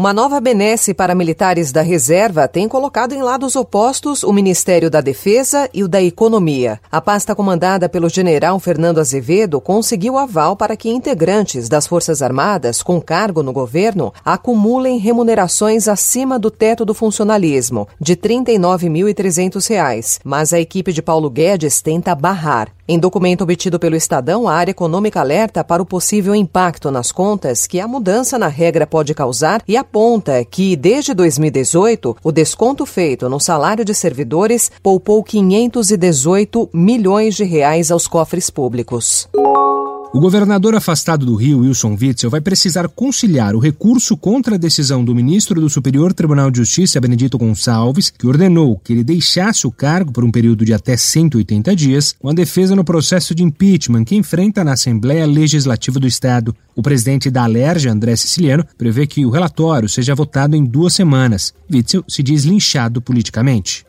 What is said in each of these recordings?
Uma nova benesse para militares da reserva tem colocado em lados opostos o Ministério da Defesa e o da Economia. A pasta comandada pelo general Fernando Azevedo conseguiu aval para que integrantes das Forças Armadas com cargo no governo acumulem remunerações acima do teto do funcionalismo, de R$ 39.300, mas a equipe de Paulo Guedes tenta barrar. Em documento obtido pelo Estadão, a área econômica alerta para o possível impacto nas contas que a mudança na regra pode causar e aponta que, desde 2018, o desconto feito no salário de servidores poupou 518 milhões de reais aos cofres públicos. O governador afastado do Rio, Wilson Witzel, vai precisar conciliar o recurso contra a decisão do ministro do Superior Tribunal de Justiça, Benedito Gonçalves, que ordenou que ele deixasse o cargo por um período de até 180 dias, com a defesa no processo de impeachment que enfrenta na Assembleia Legislativa do Estado. O presidente da Alerj, André Siciliano, prevê que o relatório seja votado em duas semanas. Witzel se diz linchado politicamente.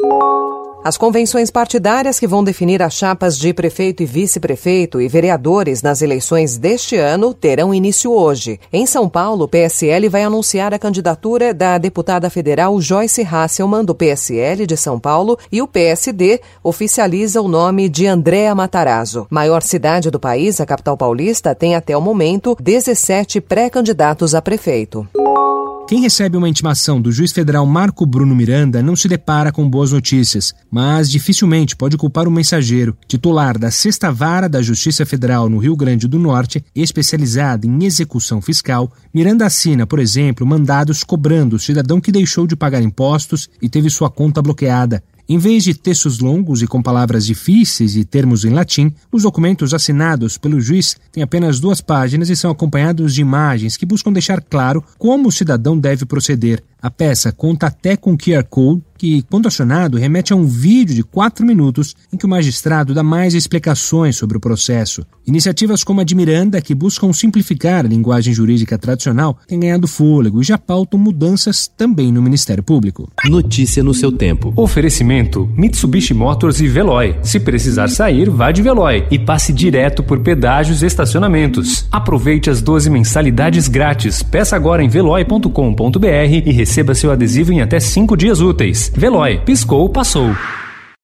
As convenções partidárias que vão definir as chapas de prefeito e vice-prefeito e vereadores nas eleições deste ano terão início hoje. Em São Paulo, o PSL vai anunciar a candidatura da deputada federal Joyce Hasselman, do PSL de São Paulo, e o PSD oficializa o nome de Andréa Matarazzo. Maior cidade do país, a capital paulista, tem até o momento 17 pré-candidatos a prefeito. Quem recebe uma intimação do juiz federal Marco Bruno Miranda não se depara com boas notícias, mas dificilmente pode culpar o mensageiro, titular da Sexta Vara da Justiça Federal no Rio Grande do Norte, especializada em execução fiscal. Miranda assina, por exemplo, mandados cobrando o cidadão que deixou de pagar impostos e teve sua conta bloqueada. Em vez de textos longos e com palavras difíceis e termos em latim, os documentos assinados pelo juiz têm apenas duas páginas e são acompanhados de imagens que buscam deixar claro como o cidadão deve proceder. A peça conta até com QR Code, que, quando acionado, remete a um vídeo de quatro minutos em que o magistrado dá mais explicações sobre o processo. Iniciativas como a de Miranda, que buscam simplificar a linguagem jurídica tradicional, têm ganhado fôlego e já pautam mudanças também no Ministério Público. Notícia no seu tempo. Oferecimento: Mitsubishi Motors e Veloy. Se precisar sair, vá de Veloy e passe direto por pedágios e estacionamentos. Aproveite as 12 mensalidades grátis. Peça agora em veloy.com.br e receba seu adesivo em até 5 dias úteis. Veloy, piscou, passou.